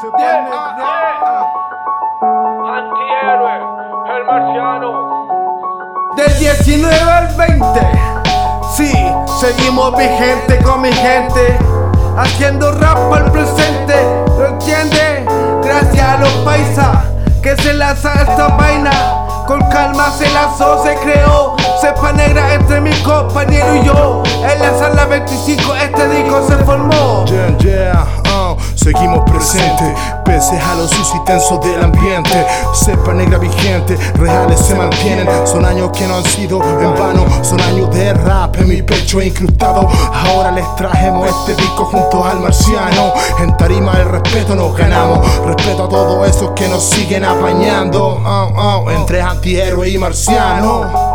Antihéroe, el marciano. Del 19 al 20, sí, seguimos vigente con mi gente, haciendo rap al presente, ¿lo entiende? Gracias a los paisas que se lanza esta vaina, con calma se lanzó, se creó, cepa negra entre mi compañero y yo, en la sala 25 este disco se formó. Yeah, yeah, seguimos presentes, pese a los y tensos del ambiente. Cepa negra vigente, reales se mantienen. Son años que no han sido en vano, son años de rap en mi pecho incrustado. Ahora les trajemos este disco junto al marciano. En tarima el respeto nos ganamos, respeto a todos esos que nos siguen apañando. entre antihéroe y marciano.